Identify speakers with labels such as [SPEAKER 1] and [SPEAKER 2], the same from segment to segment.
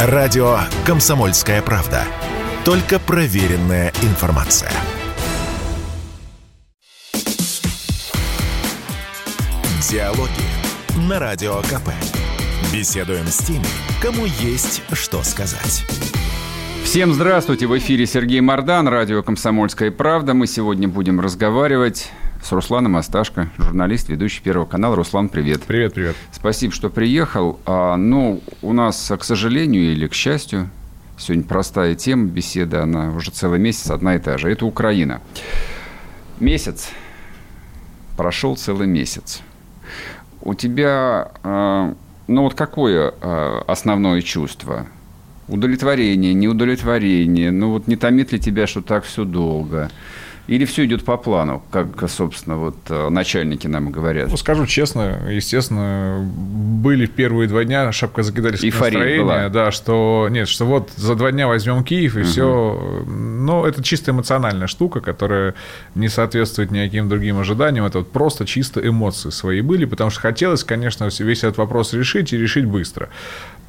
[SPEAKER 1] Радио «Комсомольская правда». Только проверенная информация. Диалоги на Радио КП. Беседуем с теми, кому есть что сказать.
[SPEAKER 2] Всем здравствуйте! В эфире Сергей Мордан, радио «Комсомольская правда». Мы сегодня будем разговаривать с Русланом Асташко, журналист, ведущий Первого канала. Руслан, привет.
[SPEAKER 3] Привет, привет.
[SPEAKER 2] Спасибо, что приехал. А, ну, у нас, к сожалению или к счастью, сегодня простая тема беседы, она уже целый месяц одна и та же. Это Украина. Месяц. Прошел целый месяц. У тебя, а, ну вот какое а, основное чувство? Удовлетворение, неудовлетворение? Ну вот не томит ли тебя, что так все долго? Или все идет по плану, как, собственно, вот э, начальники нам говорят?
[SPEAKER 3] Ну, скажу честно, естественно, были первые два дня шапка закидательское настроение, была. да, что нет, что вот за два дня возьмем Киев и угу. все. Но это чисто эмоциональная штука, которая не соответствует никаким другим ожиданиям. Это вот просто чисто эмоции свои были, потому что хотелось, конечно, весь этот вопрос решить и решить быстро.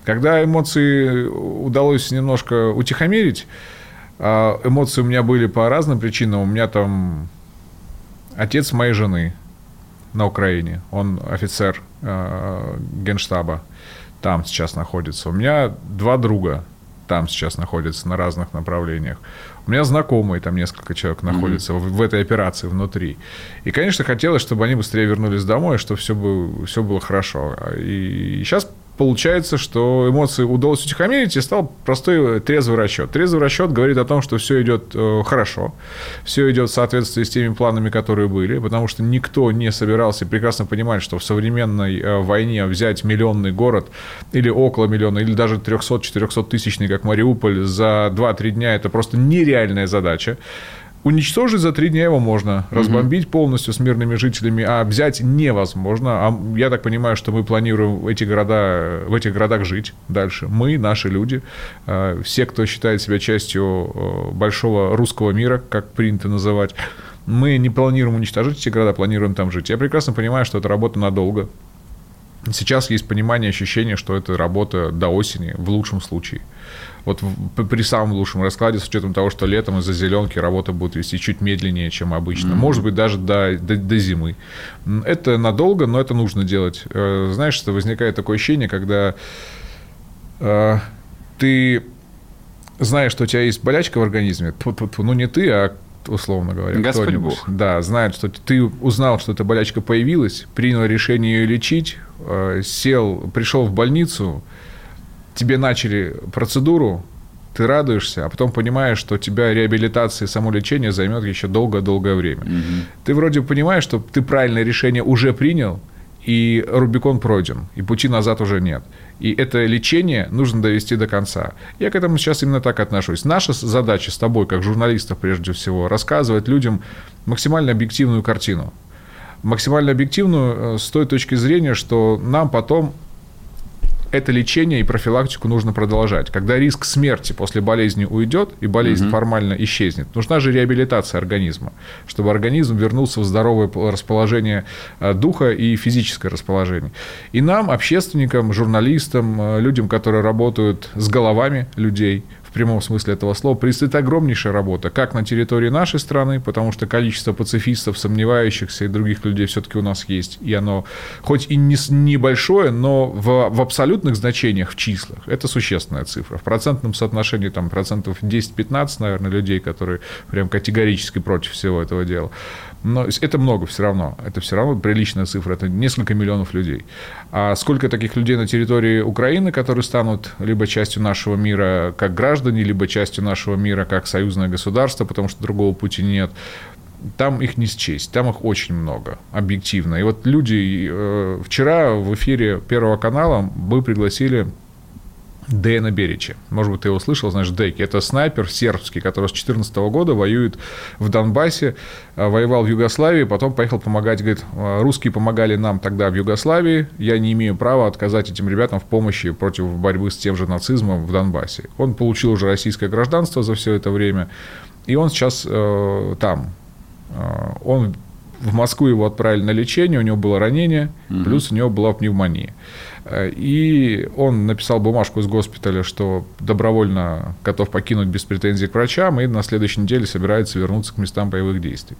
[SPEAKER 3] Когда эмоции удалось немножко утихомирить, эмоции у меня были по разным причинам. У меня там отец моей жены на Украине. Он офицер э, генштаба. Там сейчас находится. У меня два друга там сейчас находятся на разных направлениях. У меня знакомые, там несколько человек находятся mm-hmm. в, в этой операции внутри. И, конечно, хотелось, чтобы они быстрее вернулись домой, чтобы все было, все было хорошо. И сейчас получается, что эмоции удалось утихомирить, и стал простой трезвый расчет. Трезвый расчет говорит о том, что все идет э, хорошо, все идет в соответствии с теми планами, которые были, потому что никто не собирался прекрасно понимать, что в современной э, войне взять миллионный город или около миллиона, или даже 300-400 тысячный, как Мариуполь, за 2-3 дня это просто нереальная задача. Уничтожить за три дня его можно, разбомбить угу. полностью с мирными жителями, а взять невозможно. А я так понимаю, что мы планируем эти города, в этих городах жить дальше. Мы, наши люди, э, все, кто считает себя частью э, большого русского мира, как принято называть, мы не планируем уничтожить эти города, планируем там жить. Я прекрасно понимаю, что это работа надолго. Сейчас есть понимание, ощущение, что это работа до осени, в лучшем случае. Вот при самом лучшем раскладе, с учетом того, что летом из-за зеленки работа будет вести чуть медленнее, чем обычно. Mm-hmm. Может быть, даже до, до, до зимы. Это надолго, но это нужно делать. Э, знаешь, что возникает такое ощущение, когда э, ты знаешь, что у тебя есть болячка в организме, ну не ты, а условно говоря.
[SPEAKER 2] Господь Бог.
[SPEAKER 3] Да, знает, что ты узнал, что эта болячка появилась, принял решение ее лечить, э, сел, пришел в больницу, тебе начали процедуру, ты радуешься, а потом понимаешь, что у тебя реабилитация и само лечение займет еще долгое-долгое время. Угу. Ты вроде понимаешь, что ты правильное решение уже принял, и Рубикон пройден, и пути назад уже нет. И это лечение нужно довести до конца. Я к этому сейчас именно так отношусь. Наша задача с тобой, как журналистов прежде всего, рассказывать людям максимально объективную картину. Максимально объективную э, с той точки зрения, что нам потом это лечение и профилактику нужно продолжать. Когда риск смерти после болезни уйдет и болезнь угу. формально исчезнет, нужна же реабилитация организма, чтобы организм вернулся в здоровое расположение э, духа и физическое расположение. И нам, общественникам, журналистам, э, людям, которые работают с головами людей, в прямом смысле этого слова, предстоит огромнейшая работа, как на территории нашей страны, потому что количество пацифистов, сомневающихся и других людей все-таки у нас есть, и оно хоть и не, небольшое, но в, в абсолютных значениях, в числах, это существенная цифра. В процентном соотношении там процентов 10-15, наверное, людей, которые прям категорически против всего этого дела. Но это много все равно. Это все равно приличная цифра. Это несколько миллионов людей. А сколько таких людей на территории Украины, которые станут либо частью нашего мира как граждане, либо частью нашего мира как союзное государство, потому что другого пути нет, там их не счесть, там их очень много, объективно. И вот люди, э, вчера в эфире Первого канала мы пригласили Дэна Берича. Может быть, ты его слышал, знаешь, Дейки. Это снайпер сербский, который с 2014 года воюет в Донбассе, а, воевал в Югославии, потом поехал помогать, говорит, «А, русские помогали нам тогда в Югославии, я не имею права отказать этим ребятам в помощи против борьбы с тем же нацизмом в Донбассе. Он получил уже российское гражданство за все это время, и он сейчас э, там. Э, он в Москву его отправили на лечение, у него было ранение, угу. плюс у него была пневмония. И он написал бумажку из госпиталя, что добровольно готов покинуть без претензий к врачам и на следующей неделе собирается вернуться к местам боевых действий.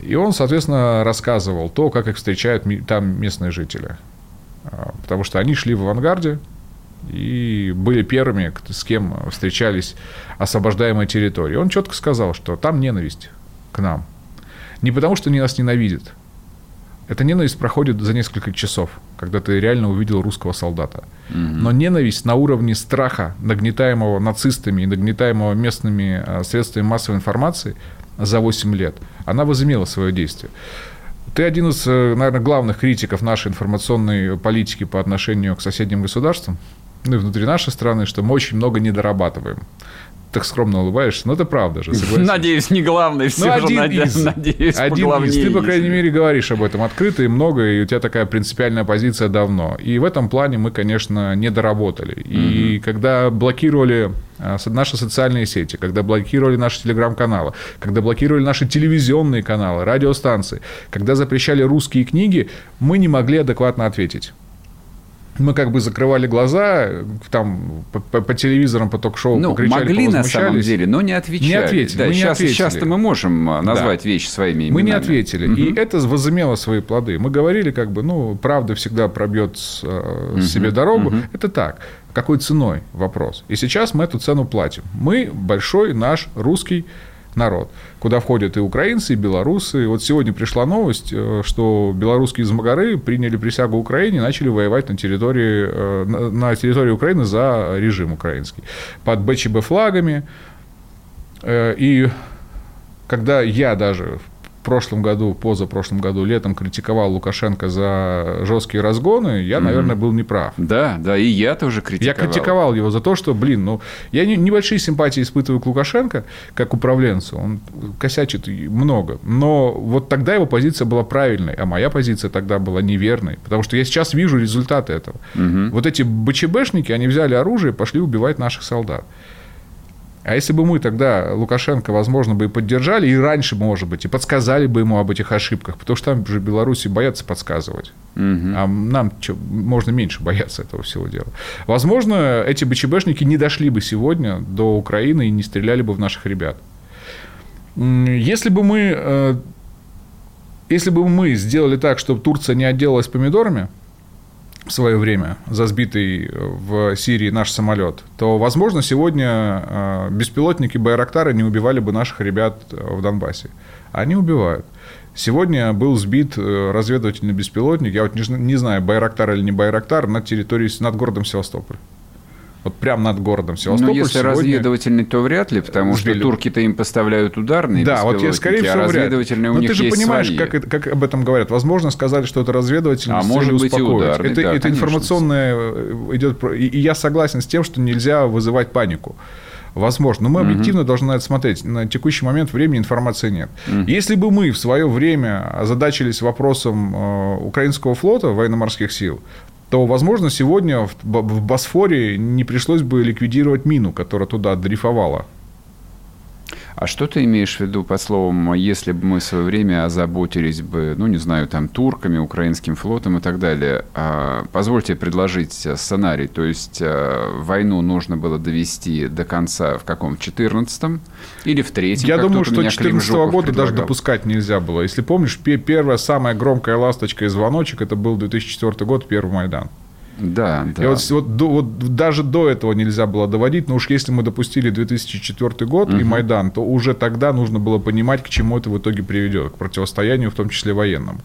[SPEAKER 3] И он, соответственно, рассказывал то, как их встречают там местные жители. А, потому что они шли в авангарде и были первыми, с кем встречались освобождаемые территории. Он четко сказал, что там ненависть к нам. Не потому, что они нас ненавидят, эта ненависть проходит за несколько часов, когда ты реально увидел русского солдата. Угу. Но ненависть на уровне страха, нагнетаемого нацистами и нагнетаемого местными а, средствами массовой информации за 8 лет, она возымела свое действие. Ты один из, э, наверное, главных критиков нашей информационной политики по отношению к соседним государствам, ну и внутри нашей страны, что мы очень много недорабатываем так скромно улыбаешься, но это правда же,
[SPEAKER 2] согласен. Надеюсь, не главный все ну,
[SPEAKER 3] один же, из, надеюсь, один из. Ты, по крайней мере, говоришь об этом открыто и много, и у тебя такая принципиальная позиция давно. И в этом плане мы, конечно, не доработали. И угу. когда блокировали а, наши социальные сети, когда блокировали наши телеграм-каналы, когда блокировали наши телевизионные каналы, радиостанции, когда запрещали русские книги, мы не могли адекватно ответить мы как бы закрывали глаза, там по, по, по телевизорам, по ток-шоу
[SPEAKER 2] ну, покричали, могли на самом деле, но не отвечали. Не ответили. Да, мы сейчас, не ответили. Сейчас-то мы можем а, назвать да. вещи своими именами.
[SPEAKER 3] Мы не ответили. Угу. И это возымело свои плоды. Мы говорили, как бы, ну, правда всегда пробьет угу. себе дорогу. Угу. Это так. Какой ценой вопрос? И сейчас мы эту цену платим. Мы большой наш русский народ, куда входят и украинцы, и белорусы. Вот сегодня пришла новость, э, что белорусские измагары приняли присягу Украине и начали воевать на территории, э, на территории Украины за режим украинский. Под БЧБ флагами. Э, и когда я даже прошлом году, позапрошлом году, летом критиковал Лукашенко за жесткие разгоны, я, наверное, был неправ.
[SPEAKER 2] Да, да, и я тоже критиковал.
[SPEAKER 3] Я критиковал его за то, что, блин, ну, я не, небольшие симпатии испытываю к Лукашенко, как управленцу, он косячит много, но вот тогда его позиция была правильной, а моя позиция тогда была неверной, потому что я сейчас вижу результаты этого. Угу. Вот эти БЧБшники, они взяли оружие и пошли убивать наших солдат. А если бы мы тогда Лукашенко, возможно, бы и поддержали, и раньше, может быть, и подсказали бы ему об этих ошибках, потому что там же Беларуси боятся подсказывать. Угу. А нам что, можно меньше бояться этого всего дела. Возможно, эти БЧБшники не дошли бы сегодня до Украины и не стреляли бы в наших ребят. Если бы мы, э, если бы мы сделали так, чтобы Турция не отделалась помидорами, в свое время за сбитый в Сирии наш самолет, то, возможно, сегодня э, беспилотники Байрактары не убивали бы наших ребят э, в Донбассе. Они убивают. Сегодня был сбит э, разведывательный беспилотник, я вот не, знаю, Байрактар или не Байрактар, над территорией, над городом Севастополь вот прямо над городом Севастополь.
[SPEAKER 2] Ну, если сегодня... разведывательный, то вряд ли, потому сбили. что турки-то им поставляют ударные
[SPEAKER 3] Да, вот я, скорее всего, а разведывательные у Но них ты же есть понимаешь, свои. Как, как об этом говорят. Возможно, сказали, что это разведывательный
[SPEAKER 2] а может быть и ударный,
[SPEAKER 3] это,
[SPEAKER 2] да,
[SPEAKER 3] это информационное э, идет... И, и я согласен с тем, что нельзя вызывать панику. Возможно. Но мы объективно угу. должны на это смотреть. На текущий момент времени информации нет. Угу. Если бы мы в свое время озадачились вопросом э, украинского флота, военно-морских сил, то, возможно, сегодня в Босфоре не пришлось бы ликвидировать мину, которая туда дрейфовала.
[SPEAKER 2] А что ты имеешь в виду под словом, если бы мы в свое время озаботились бы, ну, не знаю, там, турками, украинским флотом и так далее? А, позвольте предложить сценарий. То есть, а, войну нужно было довести до конца в каком? В 14 или в третьем?
[SPEAKER 3] Я думаю, что 14 -го года предлагал. даже допускать нельзя было. Если помнишь, первая самая громкая ласточка и звоночек, это был 2004 год, первый Майдан.
[SPEAKER 2] Да, да.
[SPEAKER 3] И вот, вот, до, вот даже до этого нельзя было доводить, но уж если мы допустили 2004 год угу. и Майдан, то уже тогда нужно было понимать, к чему это в итоге приведет, к противостоянию, в том числе военному.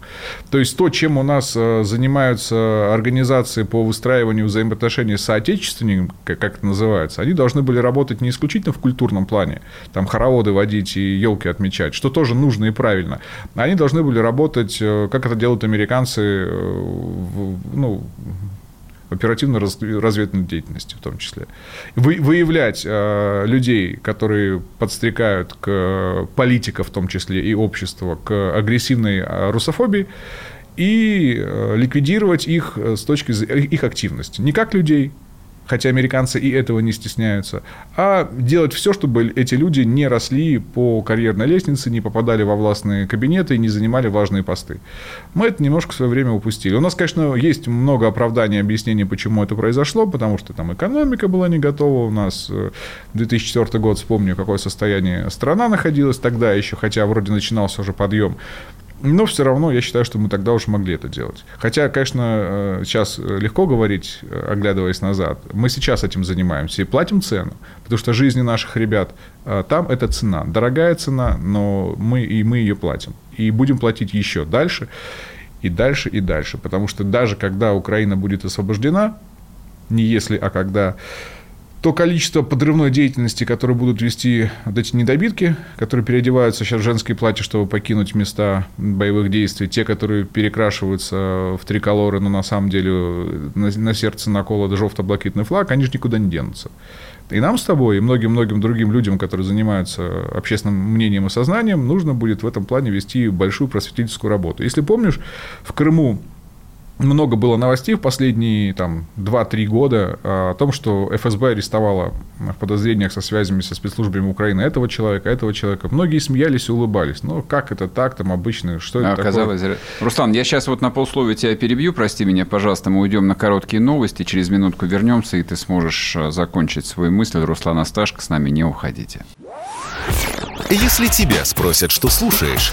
[SPEAKER 3] То есть то, чем у нас э, занимаются организации по выстраиванию взаимоотношений с соотечественниками, как это называется, они должны были работать не исключительно в культурном плане, там хороводы водить и елки отмечать, что тоже нужно и правильно. Они должны были работать, э, как это делают американцы, э, ну, оперативно-разведывательной деятельности в том числе. Вы, выявлять э, людей, которые подстрекают к политиков в том числе и общества к агрессивной э, русофобии, и э, ликвидировать их с точки зрения их активности. Не как людей, хотя американцы и этого не стесняются, а делать все, чтобы эти люди не росли по карьерной лестнице, не попадали во властные кабинеты и не занимали важные посты. Мы это немножко в свое время упустили. У нас, конечно, есть много оправданий, объяснений, почему это произошло, потому что там экономика была не готова, у нас 2004 э, год, вспомню, какое состояние страна находилась тогда еще, хотя вроде начинался уже подъем. Но все равно я считаю, что мы тогда уже могли это делать. Хотя, конечно, э, сейчас легко говорить, э, оглядываясь назад. Мы сейчас этим занимаемся и платим цену, потому что жизни наших ребят э, там это цена. Дорогая цена, но мы, и мы ее платим. И будем платить еще дальше, и дальше, и дальше. Потому что даже когда Украина будет освобождена, не если, а когда то количество подрывной деятельности, которые будут вести вот эти недобитки, которые переодеваются сейчас в женские платья, чтобы покинуть места боевых действий, те, которые перекрашиваются в триколоры, но на самом деле на, на сердце наколот желто-блакитный флаг, они же никуда не денутся. И нам с тобой, и многим-многим другим людям, которые занимаются общественным мнением и сознанием, нужно будет в этом плане вести большую просветительскую работу. Если помнишь, в Крыму много было новостей в последние там, 2-3 года о том, что ФСБ арестовала в подозрениях со связями со спецслужбами Украины этого человека, этого человека. Многие смеялись и улыбались. Ну, как это так, там обычно, что это
[SPEAKER 2] Оказалось, такое? Руслан, я сейчас вот на полсловия тебя перебью, прости меня, пожалуйста, мы уйдем на короткие новости, через минутку вернемся, и ты сможешь э, закончить свою мысль. Руслан Асташко, с нами не уходите.
[SPEAKER 1] Если тебя спросят, что слушаешь,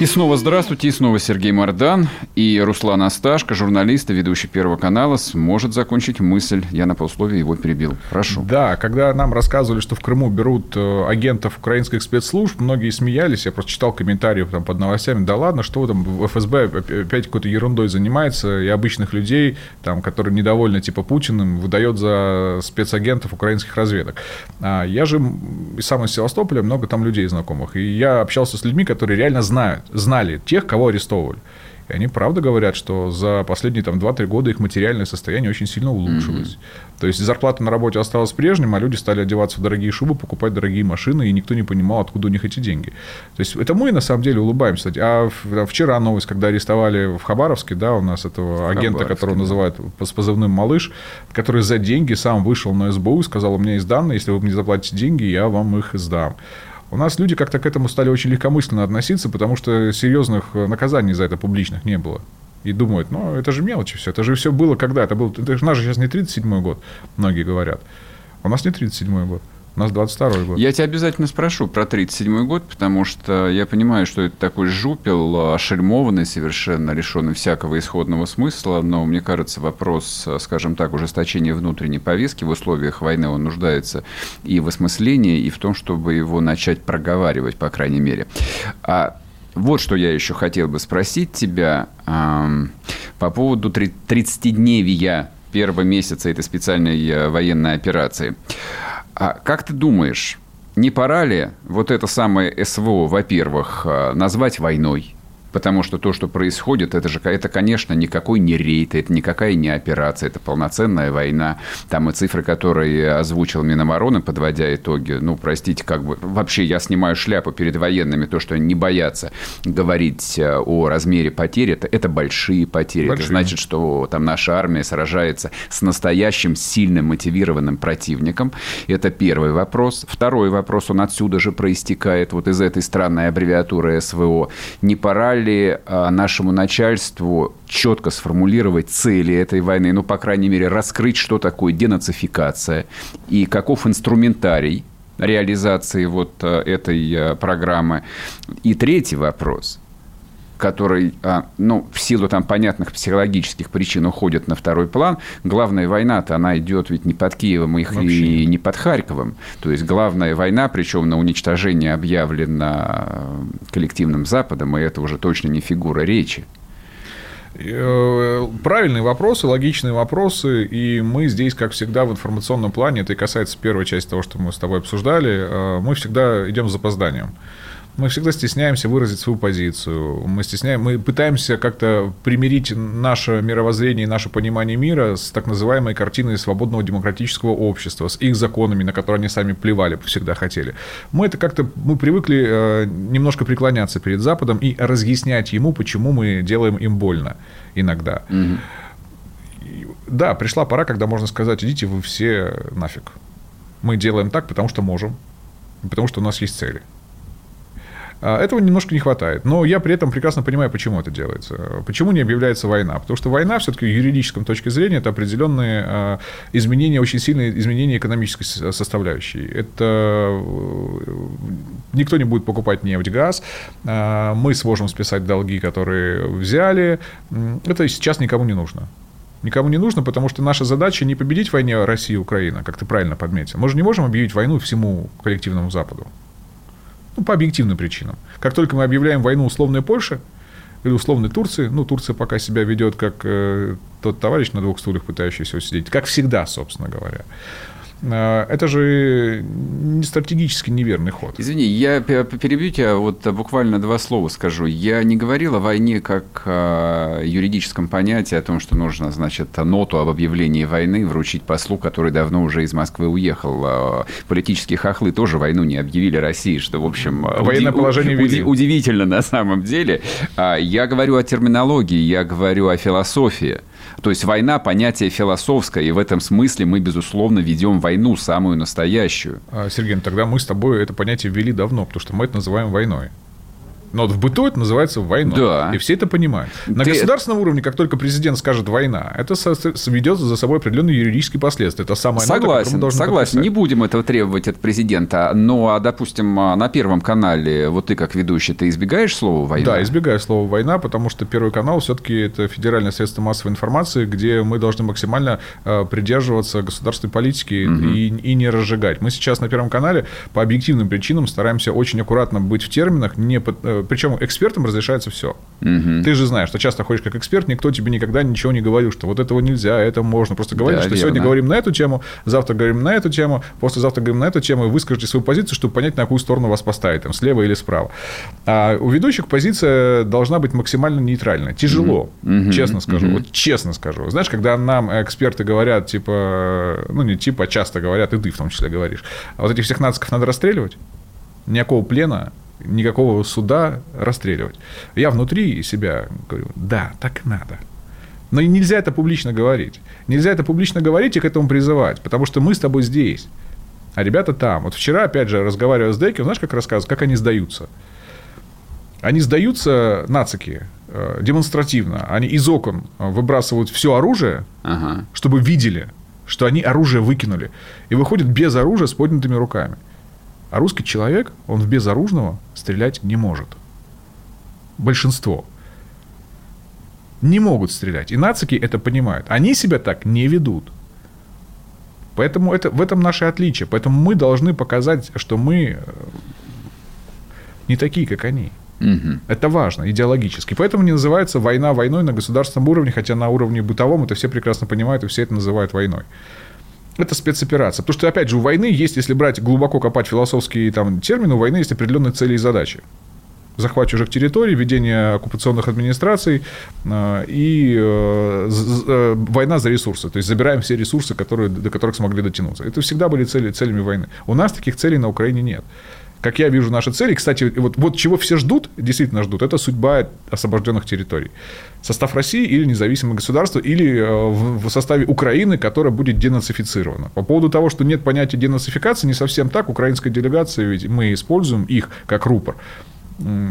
[SPEAKER 2] И снова здравствуйте, и снова Сергей Мордан и Руслан Асташко, журналист и ведущий Первого канала, сможет закончить мысль. Я на полусловие его перебил. Прошу.
[SPEAKER 3] Да, когда нам рассказывали, что в Крыму берут э, агентов украинских спецслужб, многие смеялись. Я просто читал комментарии там, под новостями. Да ладно, что там ФСБ опять какой-то ерундой занимается, и обычных людей, там, которые недовольны типа Путиным, выдает за спецагентов украинских разведок. А я же сам из Севастополя, много там людей знакомых. И я общался с людьми, которые реально знают, знали тех, кого арестовывали. И они правда говорят, что за последние там, 2-3 года их материальное состояние очень сильно улучшилось. Mm-hmm. То есть зарплата на работе осталась прежним, а люди стали одеваться в дорогие шубы, покупать дорогие машины, и никто не понимал, откуда у них эти деньги. То есть это мы на самом деле улыбаемся. А вчера новость, когда арестовали в Хабаровске, да, у нас этого агента, которого да. называют с позывным «Малыш», который за деньги сам вышел на СБУ и сказал, у меня есть данные, если вы мне заплатите деньги, я вам их сдам. У нас люди как-то к этому стали очень легкомысленно относиться, потому что серьезных э, наказаний за это публичных не было. И думают, ну, это же мелочи все. Это же все было когда? Это был, это же наш сейчас не 37-й год, многие говорят. У нас не 37-й год. У нас 22 год.
[SPEAKER 2] Я тебя обязательно спрошу про 37 год, потому что я понимаю, что это такой жупел, ошельмованный совершенно, лишенный всякого исходного смысла, но мне кажется, вопрос, скажем так, ужесточения внутренней повестки в условиях войны, он нуждается и в осмыслении, и в том, чтобы его начать проговаривать, по крайней мере. А вот что я еще хотел бы спросить тебя эм, по поводу 30-дневия первого месяца этой специальной э, военной операции. А как ты думаешь, не пора ли вот это самое СВО, во-первых, э, назвать войной? Потому что то, что происходит, это же, это, конечно, никакой не рейд, это никакая не операция, это полноценная война. Там и цифры, которые озвучил Минобороны, подводя итоги, ну, простите, как бы, вообще я снимаю шляпу перед военными, то, что они не боятся говорить э, о размере потерь, это, это большие потери. Большие. Это значит, что там наша армия сражается с настоящим сильным мотивированным противником. Это первый вопрос. Второй вопрос, он отсюда же проистекает, вот из этой странной аббревиатуры СВО. Не пора ли а, нашему начальству четко сформулировать цели этой войны, ну, по крайней мере, раскрыть, что такое денацификация и каков инструментарий реализации вот а, этой а, программы. И третий вопрос – который, а, ну, в силу там понятных психологических причин уходит на второй план. Главная война-то, она идет ведь не под Киевом их и не под Харьковом. То есть главная война, причем на уничтожение объявлена э, коллективным Западом, и это уже точно не фигура речи.
[SPEAKER 3] Э, правильные вопросы, логичные вопросы, и мы здесь, как всегда, в информационном плане, это и касается первой части того, что мы с тобой обсуждали, э, мы всегда идем с запозданием. Мы всегда стесняемся выразить свою позицию. Мы, стесняем, мы пытаемся как-то примирить наше мировоззрение и наше понимание мира с так называемой картиной свободного демократического общества, с их законами, на которые они сами плевали, всегда хотели. Мы это как-то мы привыкли э, немножко преклоняться перед Западом и разъяснять ему, почему мы делаем им больно иногда. Угу. Да, пришла пора, когда можно сказать, идите вы все нафиг. Мы делаем так, потому что можем, потому что у нас есть цели. А, этого немножко не хватает. Но я при этом прекрасно понимаю, почему это делается. Почему не объявляется война? Потому что война все-таки в юридическом точке зрения это определенные а, изменения, очень сильные изменения экономической составляющей. Это э, никто не будет покупать нефть, газ. А, мы сможем списать долги, которые взяли. Это сейчас никому не нужно. Никому не нужно, потому что наша задача не победить в войне России и Украина, как ты правильно подметил. Мы же не можем объявить войну всему коллективному Западу. Ну, по объективным причинам. Как только мы объявляем войну условной Польше или условной Турции, ну, Турция пока себя ведет как э, тот товарищ на двух стульях, пытающийся усидеть, как всегда, собственно говоря. А, это же не стратегически неверный ход.
[SPEAKER 2] Извини, я перебью тебя, вот буквально два слова скажу. Я не говорил о войне как о юридическом понятии, о том, что нужно, значит, ноту об объявлении войны вручить послу, который давно уже из Москвы уехал. А, политические хохлы тоже войну не объявили России, что, в общем,
[SPEAKER 3] Военное уди- положение
[SPEAKER 2] уди- удивительно на самом деле. А, я говорю о терминологии, я говорю о философии. То есть война – понятие философское, и в этом смысле мы, безусловно, ведем войну, самую настоящую.
[SPEAKER 3] А, Сергей, ну тогда мы с тобой это понятие ввели давно, потому что мы это называем войной. Но вот в быту это называется война. Да. И все это понимают. На Ты... государственном уровне, как только президент скажет война, это ведет за собой определенные юридические последствия. Это самое
[SPEAKER 2] Согласен, нота, согласен. Подписать. Не будем этого требовать от президента. Но, а, допустим, а, на Первом канале, вот ты как ведущий, ты избегаешь слова война?
[SPEAKER 3] Да, избегаю слова война, потому что Первый канал все-таки это федеральное средство массовой информации, где мы должны максимально а, придерживаться государственной политики угу. и, и не разжигать. Мы сейчас на Первом канале по объективным причинам стараемся очень аккуратно быть в терминах, не под, э, причем экспертам разрешается все. Угу. Ты же знаешь, что часто ходишь как эксперт, никто тебе никогда ничего не говорил, что вот этого нельзя, это можно. Просто говоришь, да, что верно. сегодня говорим на эту тему, завтра говорим на эту тему, послезавтра говорим на эту тему, и выскажите свою позицию, чтобы понять, на какую сторону вас поставить, там, слева или справа. А у ведущих позиция должна быть максимально нейтральной. Тяжело, угу. честно скажу. Угу. Вот честно скажу. Знаешь, когда нам эксперты говорят, типа, ну не типа, а часто говорят, и ты в том числе говоришь, а вот этих всех нациков надо расстреливать, никакого плена никакого суда расстреливать. Я внутри себя говорю, да, так надо. Но нельзя это публично говорить. Нельзя это публично говорить и к этому призывать, потому что мы с тобой здесь, а ребята там. Вот вчера, опять же, разговаривая с Дейком, знаешь, как рассказывают, как они сдаются? Они сдаются, нацики, э, демонстративно. Они из окон выбрасывают все оружие, ага. чтобы видели, что они оружие выкинули. И выходят без оружия с поднятыми руками. А русский человек, он в безоружного стрелять не может. Большинство. Не могут стрелять. И нацики это понимают. Они себя так не ведут. Поэтому это, в этом наше отличие. Поэтому мы должны показать, что мы э, не такие, как они. Угу. Это важно идеологически. Поэтому не называется война войной на государственном уровне, хотя на уровне бытовом это все прекрасно понимают и все это называют войной это спецоперация. Потому что, опять же, у войны есть, если брать глубоко копать философские там, термины, у войны есть определенные цели и задачи. Захват чужих территорий, ведение оккупационных администраций э, и э, э, война за ресурсы. То есть забираем все ресурсы, которые, до которых смогли дотянуться. Это всегда были цели, целями войны. У нас таких целей на Украине нет как я вижу наши цели, кстати, вот, вот чего все ждут, действительно ждут, это судьба освобожденных территорий. Состав России или независимое государство, или э, в, в составе Украины, которая будет денацифицирована. По поводу того, что нет понятия денацификации, не совсем так. Украинская делегация, ведь мы используем их как рупор.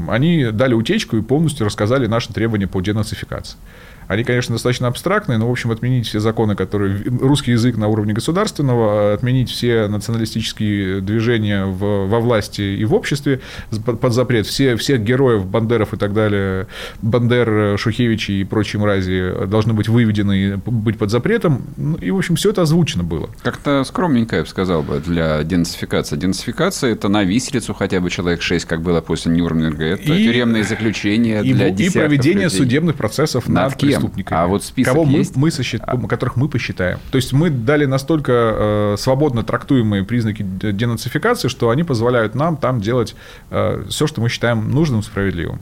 [SPEAKER 3] Они дали утечку и полностью рассказали наши требования по денацификации. Они, конечно, достаточно абстрактные, но, в общем, отменить все законы, которые... Русский язык на уровне государственного, отменить все националистические движения в, во власти и в обществе под, под запрет. Все, всех героев, Бандеров и так далее, Бандер, Шухевичи и прочие мрази должны быть выведены и быть под запретом. Ну, и, в общем, все это озвучено было.
[SPEAKER 2] Как-то скромненько, я бы сказал бы, для денацификации. Денацификация – это на виселицу хотя бы человек 6, как было после Нюрнберга. Это и, тюремные заключения
[SPEAKER 3] и,
[SPEAKER 2] для
[SPEAKER 3] И проведение людей. судебных процессов над, над? Преступниками.
[SPEAKER 2] А вот список
[SPEAKER 3] кого
[SPEAKER 2] есть?
[SPEAKER 3] Мы, мы сосчит... а... которых мы посчитаем. То есть мы дали настолько э, свободно трактуемые признаки денацификации, что они позволяют нам там делать э, все, что мы считаем нужным, справедливым.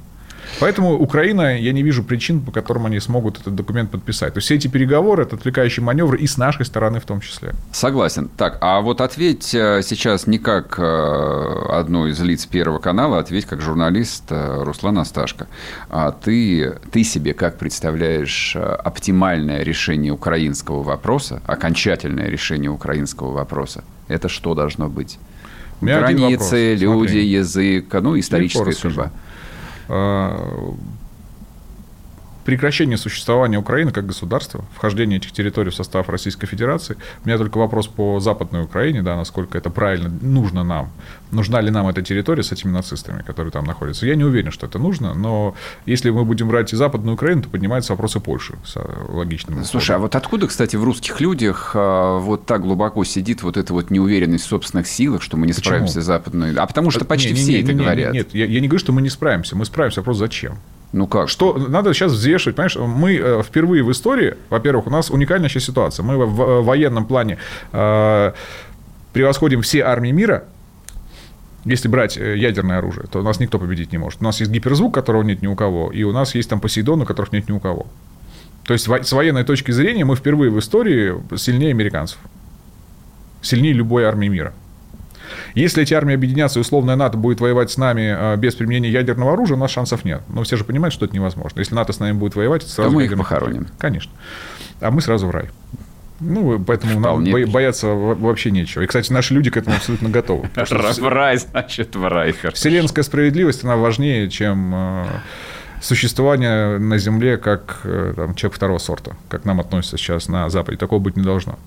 [SPEAKER 3] Поэтому Украина, я не вижу причин, по которым они смогут этот документ подписать. То есть все эти переговоры, это отвлекающий маневр и с нашей стороны в том числе.
[SPEAKER 2] Согласен. Так, а вот ответь э, сейчас не как э, одно из лиц Первого канала, ответь как журналист э, Руслан Асташко. А ты, ты себе как представляешь оптимальное решение украинского вопроса, окончательное решение украинского вопроса? Это что должно быть? Границы, люди, Смотри. язык, ну, историческая судьба. Скажу.
[SPEAKER 3] Э, прекращение существования Украины как государства, вхождение этих территорий в состав Российской Федерации. У меня только вопрос по Западной Украине, да, насколько это правильно, нужно нам. Нужна ли нам эта территория с этими нацистами, которые там находятся? Я не уверен, что это нужно, но если мы будем брать и Западную Украину, то поднимаются вопросы Польши с логичным.
[SPEAKER 2] Слушай, а вот откуда, кстати, в русских людях а, вот так глубоко сидит вот эта вот неуверенность в собственных силах, что мы не Почему? справимся с Западной? А потому что почти не, не, все не, это не, говорят.
[SPEAKER 3] Нет, нет, я, я не говорю, что мы не справимся. Мы справимся, вопрос зачем?
[SPEAKER 2] Ну как?
[SPEAKER 3] Что надо сейчас взвешивать, понимаешь? Мы э, впервые в истории, во-первых, у нас уникальная сейчас ситуация. Мы в э, военном плане э, превосходим все армии мира. Если брать ядерное оружие, то нас никто победить не может. У нас есть гиперзвук, которого нет ни у кого, и у нас есть там Посейдон, у которых нет ни у кого. То есть с военной точки зрения мы впервые в истории сильнее американцев. Сильнее любой армии мира. Если эти армии объединятся, и условная НАТО будет воевать с нами а, без применения ядерного оружия, у нас шансов нет. Но все же понимают, что это невозможно. Если НАТО с нами будет воевать, это
[SPEAKER 2] сразу... То мы их похороним.
[SPEAKER 3] Конечно. А мы сразу в рай. Ну, поэтому Вполне. нам бояться вообще нечего. И, кстати, наши люди к этому абсолютно готовы.
[SPEAKER 2] В рай, значит, в рай.
[SPEAKER 3] Вселенская справедливость, она важнее, чем а, существование на Земле как э, там, человек второго сорта, как нам относятся сейчас на Западе. Такого быть не должно.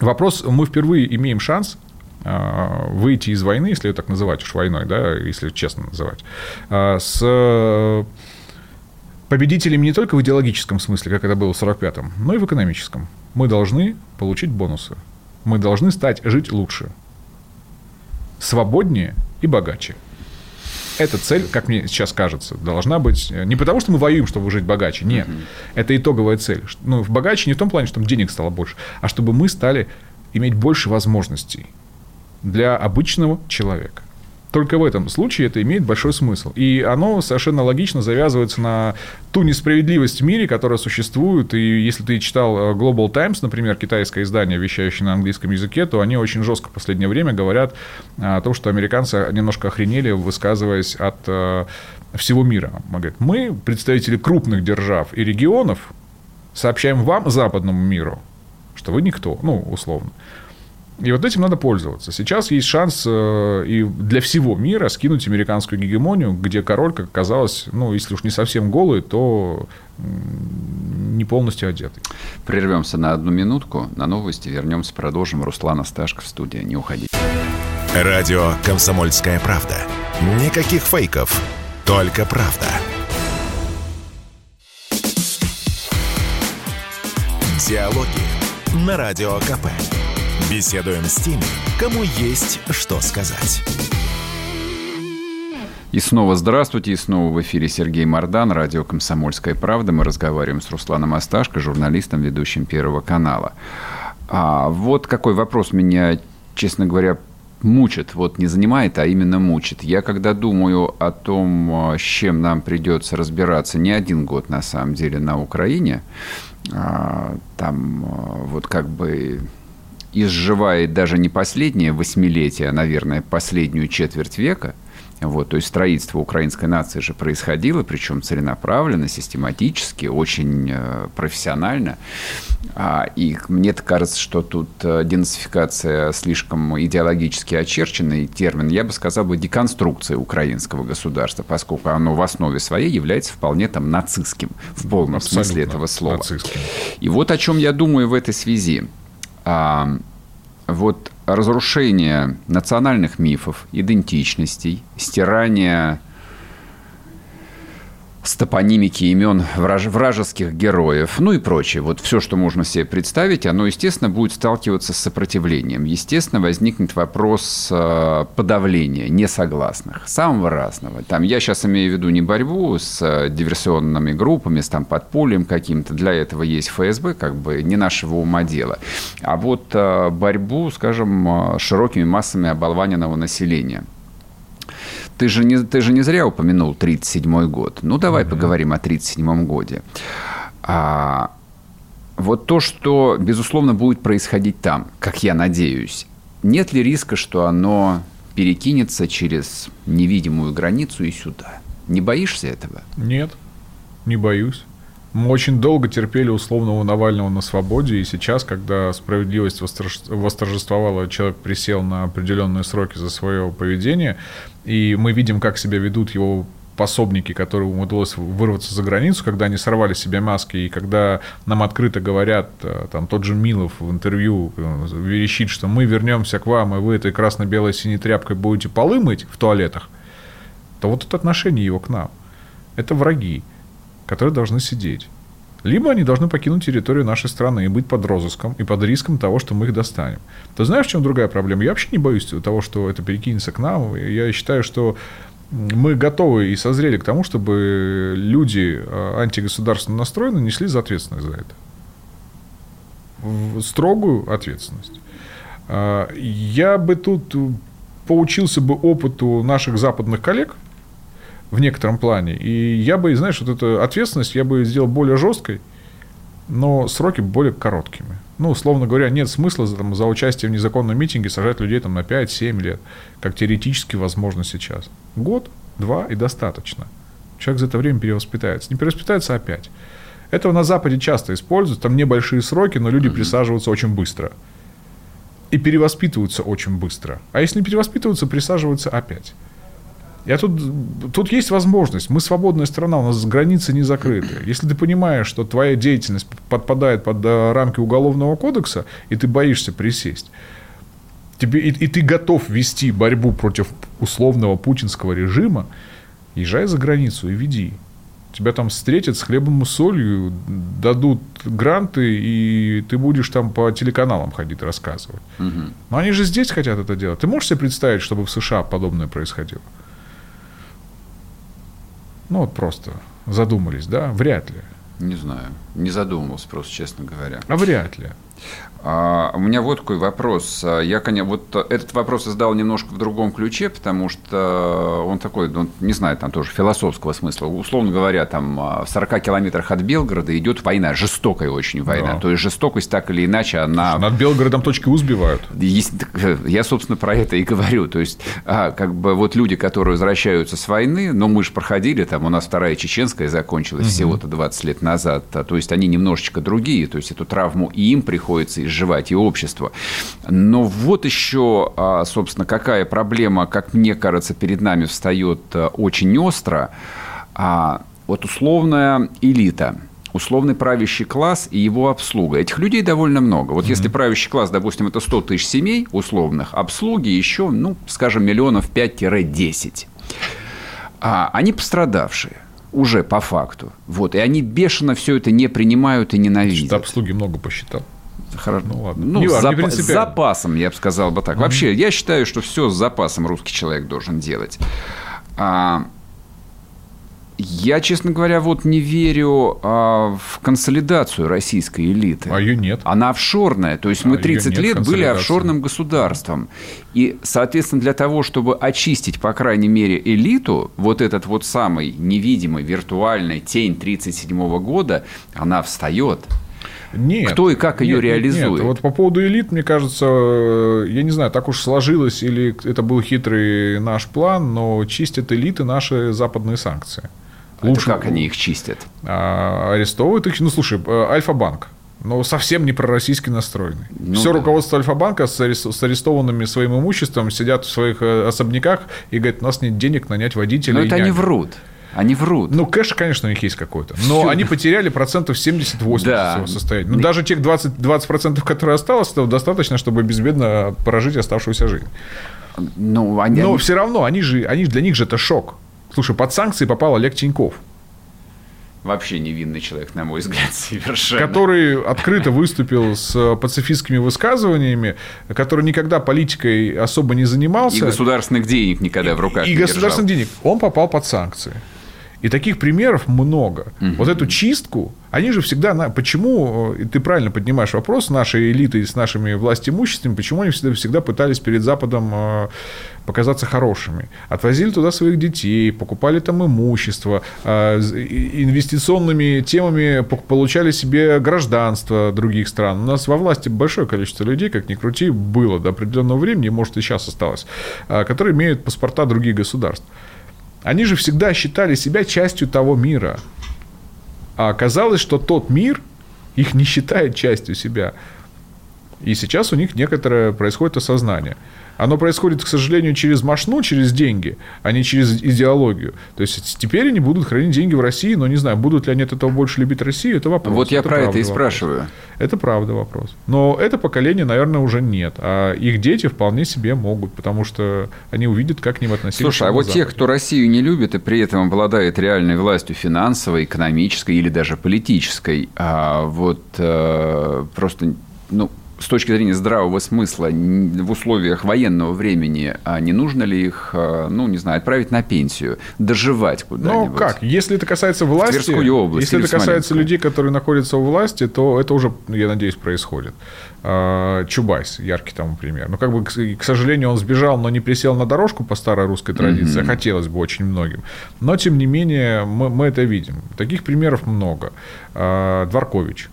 [SPEAKER 3] Вопрос, мы впервые имеем шанс а, выйти из войны, если ее так называть уж войной, да, если честно называть, а, с победителями не только в идеологическом смысле, как это было в 45-м, но и в экономическом. Мы должны получить бонусы. Мы должны стать жить лучше, свободнее и богаче. Эта цель, как мне сейчас кажется, должна быть не потому, что мы воюем, чтобы жить богаче. Нет. Mm-hmm. Это итоговая цель. Ну, в богаче не в том плане, что там денег стало больше, а чтобы мы стали иметь больше возможностей для обычного человека. Только в этом случае это имеет большой смысл. И оно совершенно логично завязывается на ту несправедливость в мире, которая существует. И если ты читал э, Global Times, например, китайское издание, вещающее на английском языке, то они очень жестко в последнее время говорят о том, что американцы немножко охренели, высказываясь от э, всего мира. Говорят, мы, представители крупных держав и регионов, сообщаем вам, западному миру, что вы никто, ну, условно. И вот этим надо пользоваться. Сейчас есть шанс э, и для всего мира скинуть американскую гегемонию, где король, как оказалось, ну, если уж не совсем голый, то не полностью одетый.
[SPEAKER 2] Прервемся на одну минутку. На новости вернемся, продолжим. Руслан Асташко в студии. Не уходите.
[SPEAKER 1] Радио «Комсомольская правда». Никаких фейков, только правда. Диалоги на Радио КП. Беседуем с теми, кому есть что сказать.
[SPEAKER 2] И снова здравствуйте, и снова в эфире Сергей Мордан, радио «Комсомольская правда». Мы разговариваем с Русланом Асташко, журналистом, ведущим Первого канала. А вот какой вопрос меня, честно говоря, мучит, вот не занимает, а именно мучит. Я когда думаю о том, с чем нам придется разбираться не один год, на самом деле, на Украине, а, там вот как бы изживает даже не последнее восьмилетие, а, наверное, последнюю четверть века – вот, то есть строительство украинской нации же происходило, причем целенаправленно, систематически, очень э, профессионально. А, и мне кажется, что тут э, денацификация слишком идеологически очерченный термин. Я бы сказал бы деконструкция украинского государства, поскольку оно в основе своей является вполне там нацистским в полном Абсолютно смысле этого слова. Нацистским. И вот о чем я думаю в этой связи. А, вот разрушение национальных мифов, идентичностей, стирание с топонимики имен враж, вражеских героев, ну и прочее. Вот все, что можно себе представить, оно, естественно, будет сталкиваться с сопротивлением. Естественно, возникнет вопрос э, подавления несогласных, самого разного. Там, я сейчас имею в виду не борьбу с э, диверсионными группами, с там, подпольем каким-то, для этого есть ФСБ, как бы не нашего ума дело, а вот э, борьбу, скажем, широкими массами оболваненного населения – ты же не, ты же не зря упомянул 37 год. Ну, давай mm-hmm. поговорим о 37 годе. А, вот то, что, безусловно, будет происходить там, как я надеюсь, нет ли риска, что оно перекинется через невидимую границу и сюда? Не боишься этого?
[SPEAKER 3] Нет, не боюсь. Мы очень долго терпели условного Навального на свободе, и сейчас, когда справедливость восторжествовала, человек присел на определенные сроки за свое поведение, и мы видим, как себя ведут его пособники, которым удалось вырваться за границу, когда они сорвали себе маски, и когда нам открыто говорят, э, там тот же Милов в интервью э, верещит, что мы вернемся к вам, и вы этой красно-белой синей тряпкой будете полы мыть в туалетах, то вот это отношение его к нам. Это враги которые должны сидеть. Либо они должны покинуть территорию нашей страны и быть под розыском и под риском того, что мы их достанем. Ты знаешь, в чем другая проблема? Я вообще не боюсь того, что это перекинется к нам. Я считаю, что мы готовы и созрели к тому, чтобы люди а, антигосударственно настроены несли за ответственность за это. В строгую ответственность. А, я бы тут поучился бы опыту наших западных коллег – в некотором плане. И я бы, знаешь, вот эту ответственность я бы сделал более жесткой, но сроки более короткими. Ну, условно говоря, нет смысла за, там, за участие в незаконном митинге сажать людей там, на 5-7 лет, как теоретически возможно сейчас. Год, два и достаточно. Человек за это время перевоспитается. Не перевоспитается опять. Этого на Западе часто используют. Там небольшие сроки, но люди mm-hmm. присаживаются очень быстро. И перевоспитываются очень быстро. А если не перевоспитываются, присаживаются опять. Я тут, тут есть возможность. Мы свободная страна, у нас границы не закрыты. Если ты понимаешь, что твоя деятельность подпадает под э, рамки Уголовного кодекса, и ты боишься присесть, тебе, и, и ты готов вести борьбу против условного путинского режима, езжай за границу и веди. Тебя там встретят с хлебом и солью, дадут гранты, и ты будешь там по телеканалам ходить рассказывать. Угу. Но они же здесь хотят это делать. Ты можешь себе представить, чтобы в США подобное происходило? Ну, вот просто задумались, да? Вряд ли.
[SPEAKER 2] Не знаю. Не задумывался просто, честно говоря.
[SPEAKER 3] А вряд ли.
[SPEAKER 2] А, у меня вот такой вопрос. А, я, конечно, вот этот вопрос задал немножко в другом ключе, потому что он такой, ну, не знаю, там тоже философского смысла. Условно говоря, там а, в 40 километрах от Белгорода идет война, жестокая очень война. Да. То есть жестокость так или иначе, она...
[SPEAKER 3] Над Белгородом точки У сбивают.
[SPEAKER 2] Я, собственно, про это и говорю. То есть, как бы вот люди, которые возвращаются с войны, но мы же проходили, там у нас вторая чеченская закончилась угу. всего-то 20 лет назад, то есть они немножечко другие, то есть эту травму и им приходится изживать, и общество. Но вот еще, а, собственно, какая проблема, как мне кажется, перед нами встает а, очень остро. А, вот условная элита – условный правящий класс и его обслуга. Этих людей довольно много. Вот mm-hmm. если правящий класс, допустим, это 100 тысяч семей условных, обслуги еще, ну, скажем, миллионов 5-10. А они пострадавшие уже по факту. Вот. И они бешено все это не принимают и ненавидят.
[SPEAKER 3] Что обслуги много посчитал.
[SPEAKER 2] Хорошо. Ну, ладно. Ну, не, с, зап- с запасом, я бы сказал бы так. Mm-hmm. Вообще, я считаю, что все с запасом русский человек должен делать. А, я, честно говоря, вот не верю а, в консолидацию российской элиты.
[SPEAKER 3] А ее нет.
[SPEAKER 2] Она офшорная. То есть мы 30 лет были офшорным государством. И, соответственно, для того, чтобы очистить, по крайней мере, элиту, вот этот вот самый невидимый, виртуальный тень 37 года, она встает.
[SPEAKER 3] Нет.
[SPEAKER 2] Кто и как ее нет, реализует? Нет.
[SPEAKER 3] Вот по поводу элит, мне кажется, э, я не знаю, так уж сложилось, или это был хитрый наш план, но чистят элиты наши западные санкции.
[SPEAKER 2] Лучше, это как они их чистят?
[SPEAKER 3] А, арестовывают их. Ну, слушай, э, Альфа-банк. Но совсем не пророссийский настроенный. Ну, Все да. руководство Альфа-банка с арестованными своим имуществом сидят в своих э, особняках и говорят, у нас нет денег нанять водителя.
[SPEAKER 2] Но это они врут. Они врут.
[SPEAKER 3] Ну, кэш, конечно, у них есть какой-то. Но Все. они потеряли процентов 70-80 да. своего состояния. Ну, даже тех 20%, 20% которые осталось, этого достаточно, чтобы безбедно прожить оставшуюся жизнь. Ну, они, Но они... все равно, они же, они, для них же это шок. Слушай, под санкции попал Олег Тиньков.
[SPEAKER 2] Вообще невинный человек, на мой взгляд, совершенно.
[SPEAKER 3] Который открыто выступил с пацифистскими высказываниями, который никогда политикой особо не занимался. И
[SPEAKER 2] государственных денег никогда в руках
[SPEAKER 3] и, не И государственных денег. Он попал под санкции. И таких примеров много. Угу. Вот эту чистку, они же всегда... Почему, э, ты правильно поднимаешь вопрос, нашей элиты с нашими властимуществами, почему они всегда, всегда пытались перед Западом э, показаться хорошими? Отвозили туда своих детей, покупали там имущество, э, инвестиционными темами получали себе гражданство других стран. У нас во власти большое количество людей, как ни крути, было до определенного времени, может, и сейчас осталось, которые имеют паспорта других государств. Они же всегда считали себя частью того мира. А оказалось, что тот мир их не считает частью себя. И сейчас у них некоторое происходит осознание. Оно происходит, к сожалению, через машну, через деньги, а не через идеологию. То есть теперь они будут хранить деньги в России, но не знаю, будут ли они от этого больше любить Россию, это вопрос.
[SPEAKER 2] Вот я
[SPEAKER 3] это
[SPEAKER 2] про это и
[SPEAKER 3] вопрос.
[SPEAKER 2] спрашиваю.
[SPEAKER 3] Это правда вопрос. Но это поколение, наверное, уже нет. А их дети вполне себе могут, потому что они увидят, как к ним относиться.
[SPEAKER 2] Слушай, а вот те, кто Россию не любит и при этом обладает реальной властью финансовой, экономической или даже политической, а вот э, просто ну, с точки зрения здравого смысла в условиях военного времени, а не нужно ли их, а, ну, не знаю, отправить на пенсию, доживать куда-нибудь?
[SPEAKER 3] Ну, как? Если это касается власти,
[SPEAKER 2] Тверскую область
[SPEAKER 3] если это касается людей, которые находятся у власти, то это уже, я надеюсь, происходит. А, Чубайс, яркий тому пример. Ну, как бы, к сожалению, он сбежал, но не присел на дорожку по старой русской традиции. Mm-hmm. Хотелось бы очень многим. Но, тем не менее, мы, мы это видим. Таких примеров много. А, Дворкович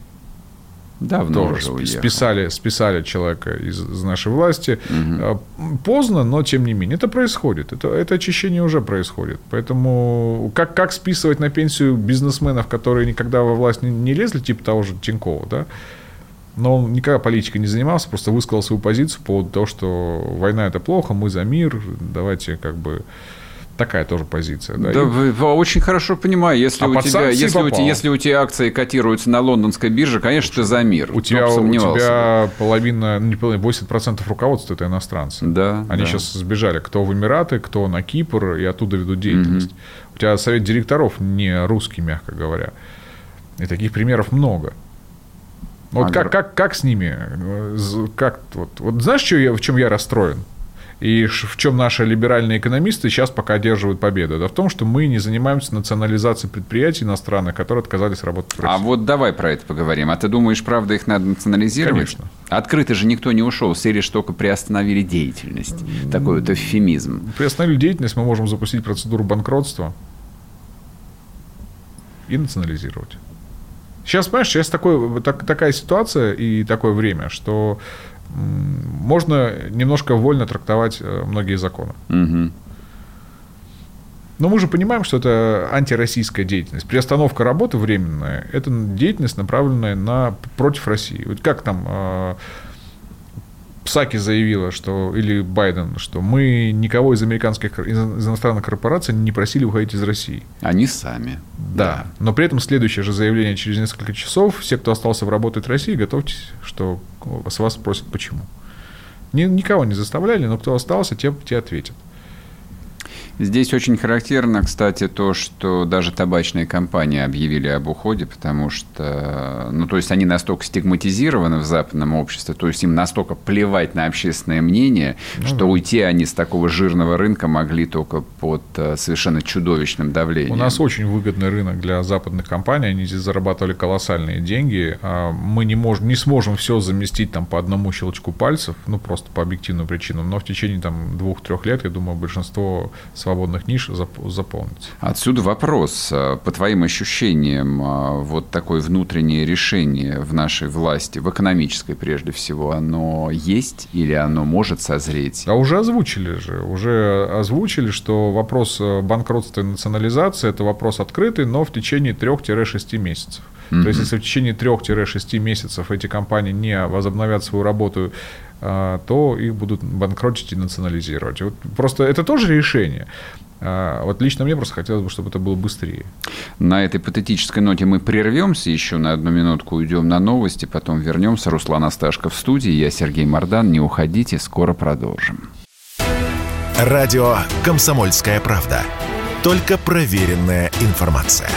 [SPEAKER 2] Давно
[SPEAKER 3] тоже уже списали, списали человека из, из нашей власти. Угу. Поздно, но тем не менее. Это происходит. Это, это очищение уже происходит. Поэтому как, как списывать на пенсию бизнесменов, которые никогда во власть не, не лезли, типа того же Тинькова, да? Но он никогда политикой не занимался, просто высказал свою позицию по поводу того, что война это плохо, мы за мир, давайте как бы Такая тоже позиция. Да,
[SPEAKER 2] да и... очень хорошо понимаю, если, а у тебя, если, у, если у тебя акции котируются на лондонской бирже, конечно, ты за мир.
[SPEAKER 3] У тебя, у тебя половина, ну, не половина, 80% руководства это иностранцы.
[SPEAKER 2] Да,
[SPEAKER 3] Они
[SPEAKER 2] да.
[SPEAKER 3] сейчас сбежали, кто в Эмираты, кто на Кипр, и оттуда ведут деятельность. Угу. У тебя совет директоров не русский, мягко говоря. И таких примеров много. Вот а как, как, как с ними? Как, вот, вот знаешь, что я, в чем я расстроен? И в чем наши либеральные экономисты сейчас пока одерживают победу? Да в том, что мы не занимаемся национализацией предприятий иностранных, которые отказались работать в
[SPEAKER 2] России. А вот давай про это поговорим. А ты думаешь, правда, их надо национализировать?
[SPEAKER 3] Конечно.
[SPEAKER 2] Открыто же никто не ушел. Все лишь только приостановили деятельность. Такой вот эвфемизм.
[SPEAKER 3] Приостановили деятельность, мы можем запустить процедуру банкротства и национализировать. Сейчас, понимаешь, сейчас такой, так, такая ситуация и такое время, что можно немножко вольно трактовать э, многие законы.
[SPEAKER 2] Угу.
[SPEAKER 3] Но мы же понимаем, что это антироссийская деятельность. Приостановка работы временная – это деятельность, направленная на, против России. Вот как там э, Псаки заявила, что, или Байден, что мы никого из американских, из иностранных корпораций не просили уходить из России.
[SPEAKER 2] Они сами.
[SPEAKER 3] Да. Но при этом следующее же заявление через несколько часов, все, кто остался в работать в России, готовьтесь, что с вас спросят, почему. Никого не заставляли, но кто остался, те, те ответят.
[SPEAKER 2] Здесь очень характерно, кстати, то, что даже табачные компании объявили об уходе, потому что, ну, то есть они настолько стигматизированы в западном обществе, то есть им настолько плевать на общественное мнение, ну, что уйти они с такого жирного рынка могли только под э, совершенно чудовищным давлением.
[SPEAKER 3] У нас очень выгодный рынок для западных компаний, они здесь зарабатывали колоссальные деньги. А мы не, можем, не сможем все заместить там по одному щелчку пальцев, ну, просто по объективным причинам, но в течение там двух-трех лет, я думаю, большинство свободных ниш заполнить.
[SPEAKER 2] Отсюда вопрос. А, по твоим ощущениям, а, вот такое внутреннее решение в нашей власти, в экономической прежде всего, оно есть или оно может созреть?
[SPEAKER 3] А уже озвучили же. Уже озвучили, что вопрос э, банкротства и национализации – это вопрос открытый, но в течение 3-6 месяцев. Mm-hmm. То есть, если в течение 3-6 месяцев эти компании не возобновят свою работу а, то их будут банкротить и национализировать. Вот просто это тоже решение. А, вот лично мне просто хотелось бы, чтобы это было быстрее.
[SPEAKER 2] На этой патетической ноте мы прервемся еще на одну минутку, уйдем на новости, потом вернемся. Руслан Асташко в студии, я Сергей Мордан. Не уходите, скоро продолжим.
[SPEAKER 1] Радио «Комсомольская правда». Только проверенная информация.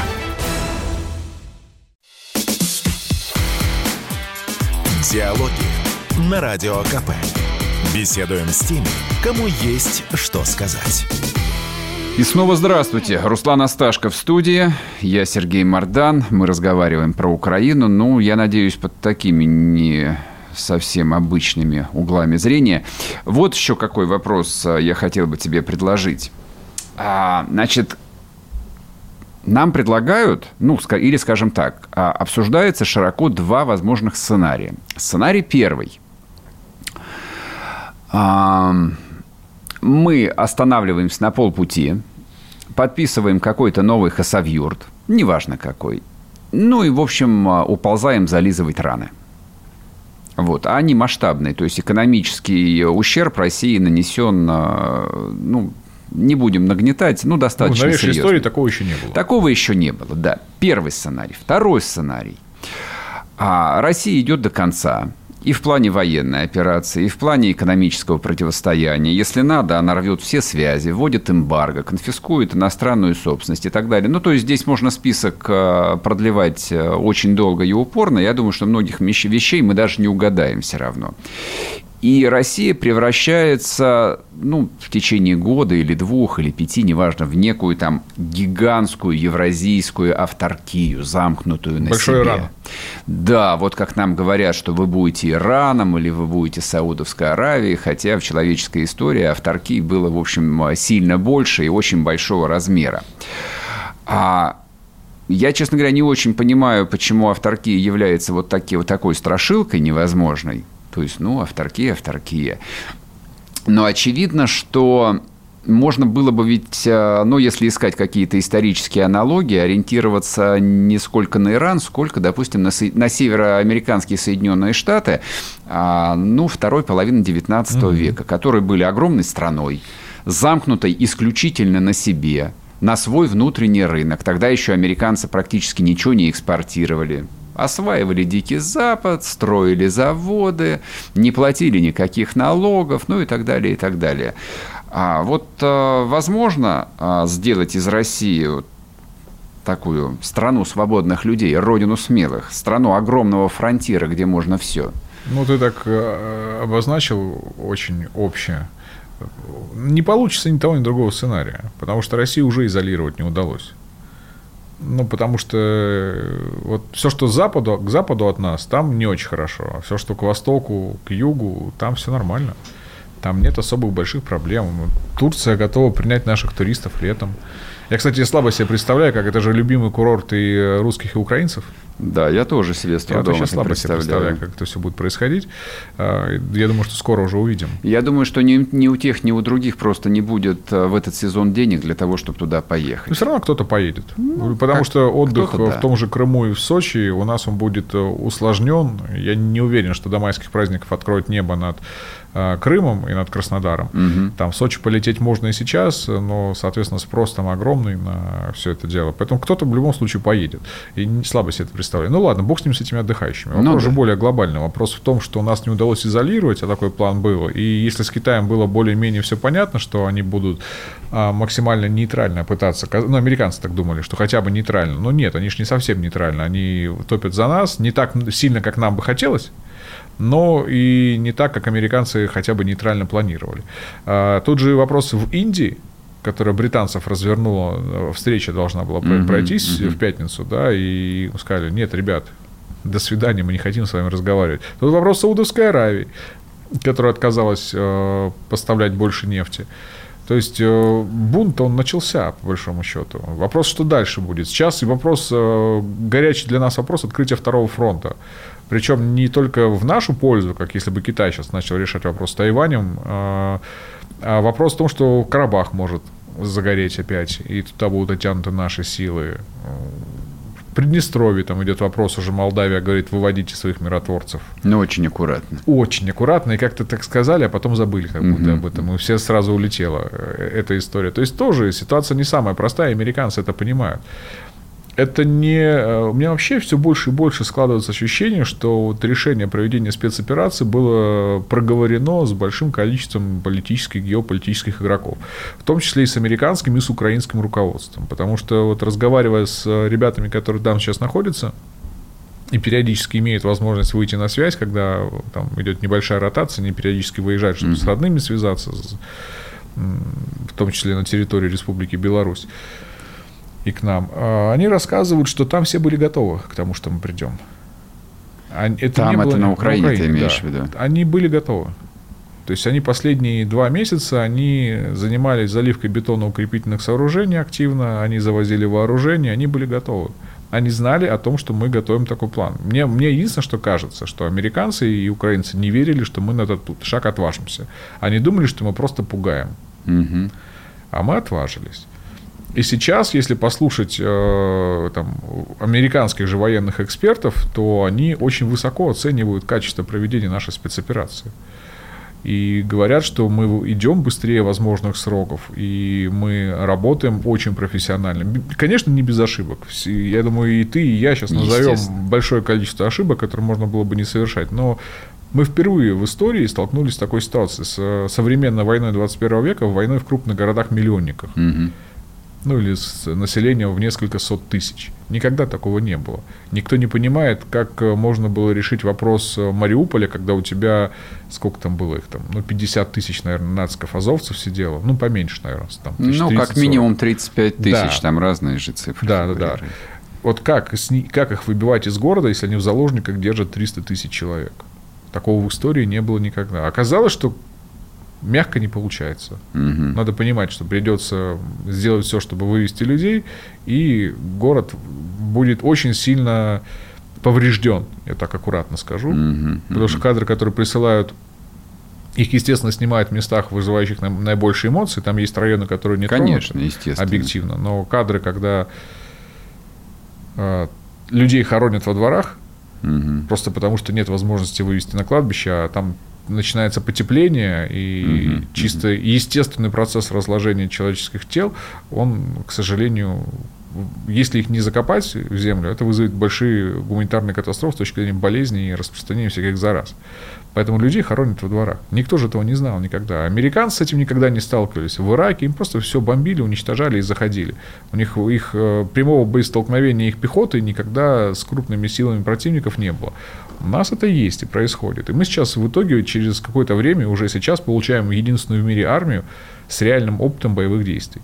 [SPEAKER 1] Диалоги на Радио КП. Беседуем с теми, кому есть что сказать.
[SPEAKER 2] И снова здравствуйте. Руслан Асташко в студии. Я Сергей Мордан. Мы разговариваем про Украину. Ну, я надеюсь, под такими не совсем обычными углами зрения. Вот еще какой вопрос а, я хотел бы тебе предложить. А, значит, нам предлагают, ну, или, скажем так, а, обсуждается широко два возможных сценария. Сценарий первый. Мы останавливаемся на полпути, подписываем какой-то новый хасавюрт, неважно какой, ну и, в общем, уползаем зализывать раны. Вот, а они масштабные, то есть экономический ущерб России нанесен, ну, не будем нагнетать, ну, достаточно ну, серьезно.
[SPEAKER 3] истории такого еще не было.
[SPEAKER 2] Такого еще не было, да. Первый сценарий. Второй сценарий. А Россия идет до конца. И в плане военной операции, и в плане экономического противостояния. Если надо, она рвет все связи, вводит эмбарго, конфискует иностранную собственность и так далее. Ну, то есть здесь можно список э, продлевать э, очень долго и упорно. Я думаю, что многих вещей мы даже не угадаем все равно. И Россия превращается, ну, в течение года или двух, или пяти, неважно, в некую там гигантскую евразийскую авторкию, замкнутую на
[SPEAKER 3] Большой себе. Иран.
[SPEAKER 2] Да, вот как нам говорят, что вы будете Ираном или вы будете Саудовской Аравией, хотя в человеческой истории авторкий было, в общем, сильно больше и очень большого размера. А я, честно говоря, не очень понимаю, почему авторкия является вот, таки, вот такой страшилкой невозможной. То есть, ну, авторкия, авторкия. Но очевидно, что можно было бы ведь, э, ну, если искать какие-то исторические аналогии, ориентироваться не сколько на Иран, сколько, допустим, на, на североамериканские Соединенные Штаты, а, ну, второй половины XIX mm-hmm. века, которые были огромной страной, замкнутой исключительно на себе, на свой внутренний рынок. Тогда еще американцы практически ничего не экспортировали осваивали Дикий Запад, строили заводы, не платили никаких налогов, ну и так далее, и так далее. А вот э, возможно э, сделать из России такую страну свободных людей, родину смелых, страну огромного фронтира, где можно все.
[SPEAKER 3] Ну, ты так э, обозначил очень общее. Не получится ни того, ни другого сценария, потому что Россию уже изолировать не удалось. Ну, потому что э, вот все, что к западу, к западу от нас, там не очень хорошо. А все, что к востоку, к югу, там все нормально. Там нет особых больших проблем. Турция готова принять наших туристов летом. Я, кстати, слабо себе представляю, как это же любимый курорт и русских, и украинцев.
[SPEAKER 2] Да, я тоже себе с трудом
[SPEAKER 3] я слабо представляю. себе представляю, как это все будет происходить. А, я думаю, что скоро уже увидим.
[SPEAKER 2] Я думаю, что ни, ни у тех, ни у других просто не будет а, в этот сезон денег для того, чтобы туда поехать.
[SPEAKER 3] Но все равно кто-то поедет. Ну, Потому как, что отдых да. в том же Крыму и в Сочи у нас он будет э, усложнен. Я не уверен, что до майских праздников откроют небо над Э, Крымом и над Краснодаром. Угу. Там в Сочи полететь можно и сейчас, но, соответственно, спрос там огромный на все это дело. Поэтому кто-то в любом случае поедет. И не слабо себе это представляю. Ну ладно, бог с ним, с этими отдыхающими. Ну Вопрос ну, да. же более глобальный. Вопрос в том, что нас не удалось изолировать, а такой план был. И если с Китаем было более-менее все понятно, что они будут а, максимально нейтрально пытаться... Ну, американцы так думали, что хотя бы нейтрально. Но нет, они же не совсем нейтрально. Они топят за нас не так сильно, как нам бы хотелось, но и не так, как американцы хотя бы нейтрально планировали. А, тут же вопрос в Индии, которая британцев развернула, э, встреча должна была mm-hmm, пройтись mm-hmm. в пятницу, да, и сказали, нет, ребят, до свидания, мы не хотим с вами разговаривать. Тут вопрос Саудовской Аравии, которая отказалась э, поставлять больше нефти. То есть э, бунт он начался, по большому счету. Вопрос, что дальше будет. Сейчас и вопрос, э, горячий для нас вопрос открытия второго фронта. Причем не только в нашу пользу, как если бы Китай сейчас начал решать вопрос с Тайванем, а, а вопрос в том, что Карабах может загореть опять, и туда будут оттянуты наши силы. В Приднестровье там идет вопрос, уже Молдавия говорит, выводите своих миротворцев.
[SPEAKER 2] Ну, очень аккуратно.
[SPEAKER 3] Очень аккуратно, и как-то так сказали, а потом забыли как будто об этом, и все сразу улетела э, эта история. То есть тоже ситуация не самая простая, американцы это понимают это не... Э, у меня вообще все больше и больше складывается ощущение, что вот решение проведения спецоперации было проговорено с большим количеством политических, геополитических игроков. В том числе и с американским, и с украинским руководством. Потому что вот разговаривая с ребятами, которые там сейчас находятся, и периодически имеют возможность выйти на связь, когда там идет небольшая ротация, они периодически выезжают, чтобы mm-hmm. с родными связаться, в том числе на территории Республики Беларусь и к нам. А, они рассказывают, что там все были готовы к тому, что мы придем.
[SPEAKER 2] Это там это было, на Украине, на Украине ты имеешь да. в виду?
[SPEAKER 3] Они были готовы. То есть они последние два месяца они занимались заливкой бетонно-укрепительных сооружений активно, они завозили вооружение, они были готовы. Они знали о том, что мы готовим такой план. Мне, мне единственное, что кажется, что американцы и украинцы не верили, что мы на этот шаг отважимся. Они думали, что мы просто пугаем. Угу. А мы отважились. И сейчас, если послушать э, там, американских же военных экспертов, то они очень высоко оценивают качество проведения нашей спецоперации и говорят, что мы идем быстрее возможных сроков, и мы работаем очень профессионально. Конечно, не без ошибок. Я думаю, и ты, и я сейчас назовем большое количество ошибок, которые можно было бы не совершать, но мы впервые в истории столкнулись с такой ситуацией, с современной войной 21 века, войной в крупных городах-миллионниках. Угу ну или с населением в несколько сот тысяч. Никогда такого не было. Никто не понимает, как э, можно было решить вопрос э, Мариуполя, когда у тебя, сколько там было их там, ну 50 тысяч, наверное, нациков, азовцев сидело, ну поменьше, наверное, там.
[SPEAKER 2] Ну, как минимум 35 тысяч, да. там разные же цифры.
[SPEAKER 3] Да, да, да. Вот как, как их выбивать из города, если они в заложниках держат 300 тысяч человек? Такого в истории не было никогда. Оказалось, что мягко не получается. Угу. Надо понимать, что придется сделать все, чтобы вывести людей, и город будет очень сильно поврежден, я так аккуратно скажу. Угу. Потому что кадры, которые присылают их, естественно, снимают в местах, вызывающих наибольшие эмоции. Там есть районы, которые не
[SPEAKER 2] Конечно, тронуты, естественно.
[SPEAKER 3] объективно. Но кадры, когда э, людей хоронят во дворах, угу. просто потому что нет возможности вывести на кладбище, а там начинается потепление, и угу, чисто угу. естественный процесс разложения человеческих тел, он, к сожалению, если их не закопать в землю, это вызовет большие гуманитарные катастрофы с точки зрения болезней и распространения всяких зараз. Поэтому людей хоронят во дворах. Никто же этого не знал никогда. Американцы с этим никогда не сталкивались. В Ираке им просто все бомбили, уничтожали и заходили. У них их э, прямого боестолкновения их пехоты никогда с крупными силами противников не было. У нас это есть и происходит. И мы сейчас в итоге через какое-то время, уже сейчас, получаем единственную в мире армию с реальным опытом боевых действий.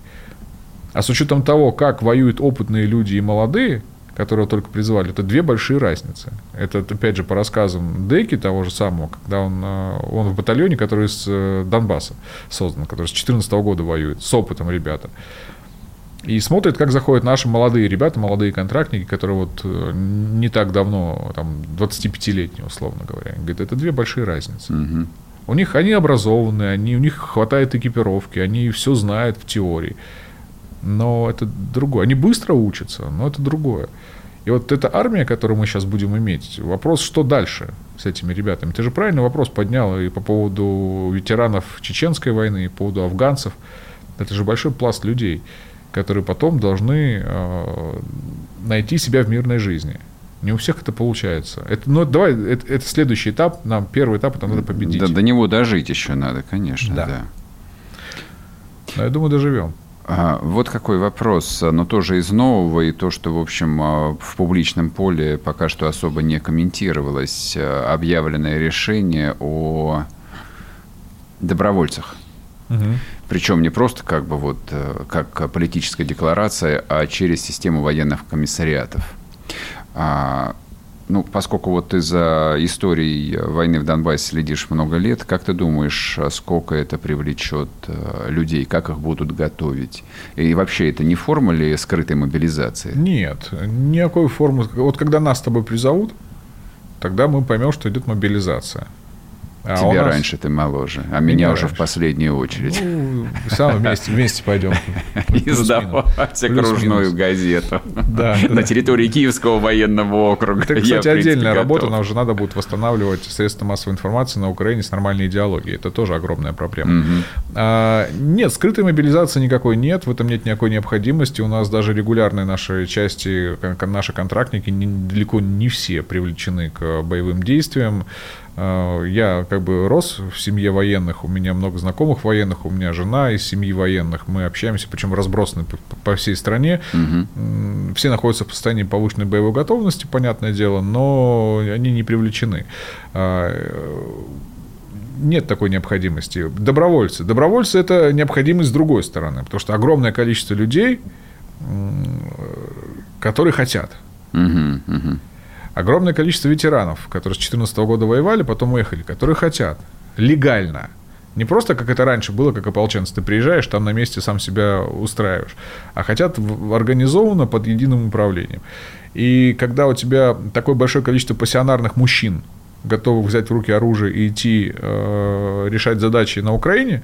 [SPEAKER 3] А с учетом того, как воюют опытные люди и молодые, которые только призвали, это две большие разницы. Это, опять же, по рассказам Деки, того же самого, когда он, э, он в батальоне, который из э, Донбасса создан, который с 2014 года воюет, с опытом ребята и смотрит, как заходят наши молодые ребята, молодые контрактники, которые вот э, не так давно, там, 25-летние, условно говоря. Говорит, это две большие разницы. Угу. У них они образованные, они, у них хватает экипировки, они все знают в теории. Но это другое. Они быстро учатся, но это другое. И вот эта армия, которую мы сейчас будем иметь, вопрос, что дальше с этими ребятами? Ты же правильный вопрос поднял и по поводу ветеранов Чеченской войны, и по поводу афганцев. Это же большой пласт людей которые потом должны э, найти себя в мирной жизни. Не у всех это получается. Это, ну, давай, это, это следующий этап. Нам первый этап это надо победить.
[SPEAKER 2] Да, до него дожить еще надо, конечно, да. да.
[SPEAKER 3] Но я думаю, доживем.
[SPEAKER 2] Вот какой вопрос, но тоже из нового, и то, что, в общем, а, в публичном поле пока что особо не комментировалось, а, объявленное решение о добровольцах. Угу. Причем не просто как бы вот э, как политическая декларация, а через систему военных комиссариатов. А, ну, поскольку вот ты за историей войны в Донбассе следишь много лет, как ты думаешь, сколько это привлечет э, людей, как их будут готовить? И вообще это не форма ли скрытой мобилизации?
[SPEAKER 3] Нет, никакой формы. Вот когда нас с тобой призовут, тогда мы поймем, что идет мобилизация.
[SPEAKER 2] А Тебе нас... раньше ты моложе, а меня, меня уже раньше. в последнюю очередь.
[SPEAKER 3] Ну, сам вместе, вместе пойдем.
[SPEAKER 2] Издавать окружную газету. Да, На территории Киевского военного округа.
[SPEAKER 3] Это, кстати, отдельная работа, нам уже надо будет восстанавливать средства массовой информации на Украине с нормальной идеологией. Это тоже огромная проблема. А, нет, скрытой мобилизации никакой нет, в этом нет никакой необходимости. У нас даже регулярные наши части, наши контрактники далеко не все привлечены к боевым действиям. Э, я как бы рос в семье военных, у меня много знакомых военных, у меня жена из семьи военных, мы общаемся, причем разбросаны по всей стране. Угу. Все находятся в состоянии повышенной боевой готовности, понятное дело, но они не привлечены а, нет такой необходимости. Добровольцы. Добровольцы – это необходимость с другой стороны, потому что огромное количество людей, которые хотят. Угу, угу. Огромное количество ветеранов, которые с 2014 года воевали, потом уехали, которые хотят легально. Не просто, как это раньше было, как ополченцы. Ты приезжаешь, там на месте сам себя устраиваешь. А хотят организованно под единым управлением. И когда у тебя такое большое количество пассионарных мужчин, готовых взять в руки оружие и идти э, решать задачи на Украине,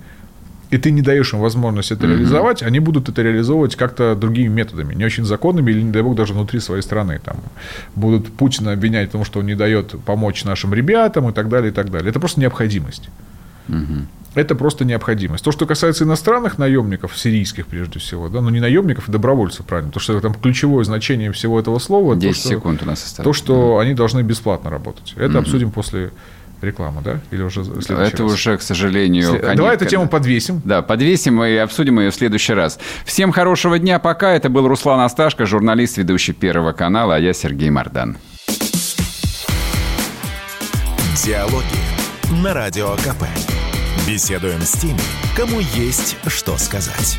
[SPEAKER 3] и ты не даешь им возможность это mm-hmm. реализовать, они будут это реализовывать как-то другими методами, не очень законными или, не дай бог, даже внутри своей страны. Там, будут Путина обвинять в том, что он не дает помочь нашим ребятам и так далее, и так далее. Это просто необходимость. Mm-hmm. Это просто необходимость. То, что касается иностранных наемников, сирийских прежде всего, да, ну не наемников, а добровольцев, правильно, потому что там ключевое значение всего этого слова
[SPEAKER 2] 10
[SPEAKER 3] то, что,
[SPEAKER 2] секунд у нас осталось.
[SPEAKER 3] То, что mm-hmm. они должны бесплатно работать. Это mm-hmm. обсудим после рекламу, да? Или уже
[SPEAKER 2] следующий Это раз? уже, к сожалению,
[SPEAKER 3] След... конец, Давай эту тему подвесим.
[SPEAKER 2] Да, подвесим и обсудим ее в следующий раз. Всем хорошего дня, пока. Это был Руслан Асташко, журналист, ведущий Первого канала, а я Сергей Мордан.
[SPEAKER 1] Диалоги на Радио КП. Беседуем с теми, кому есть что сказать.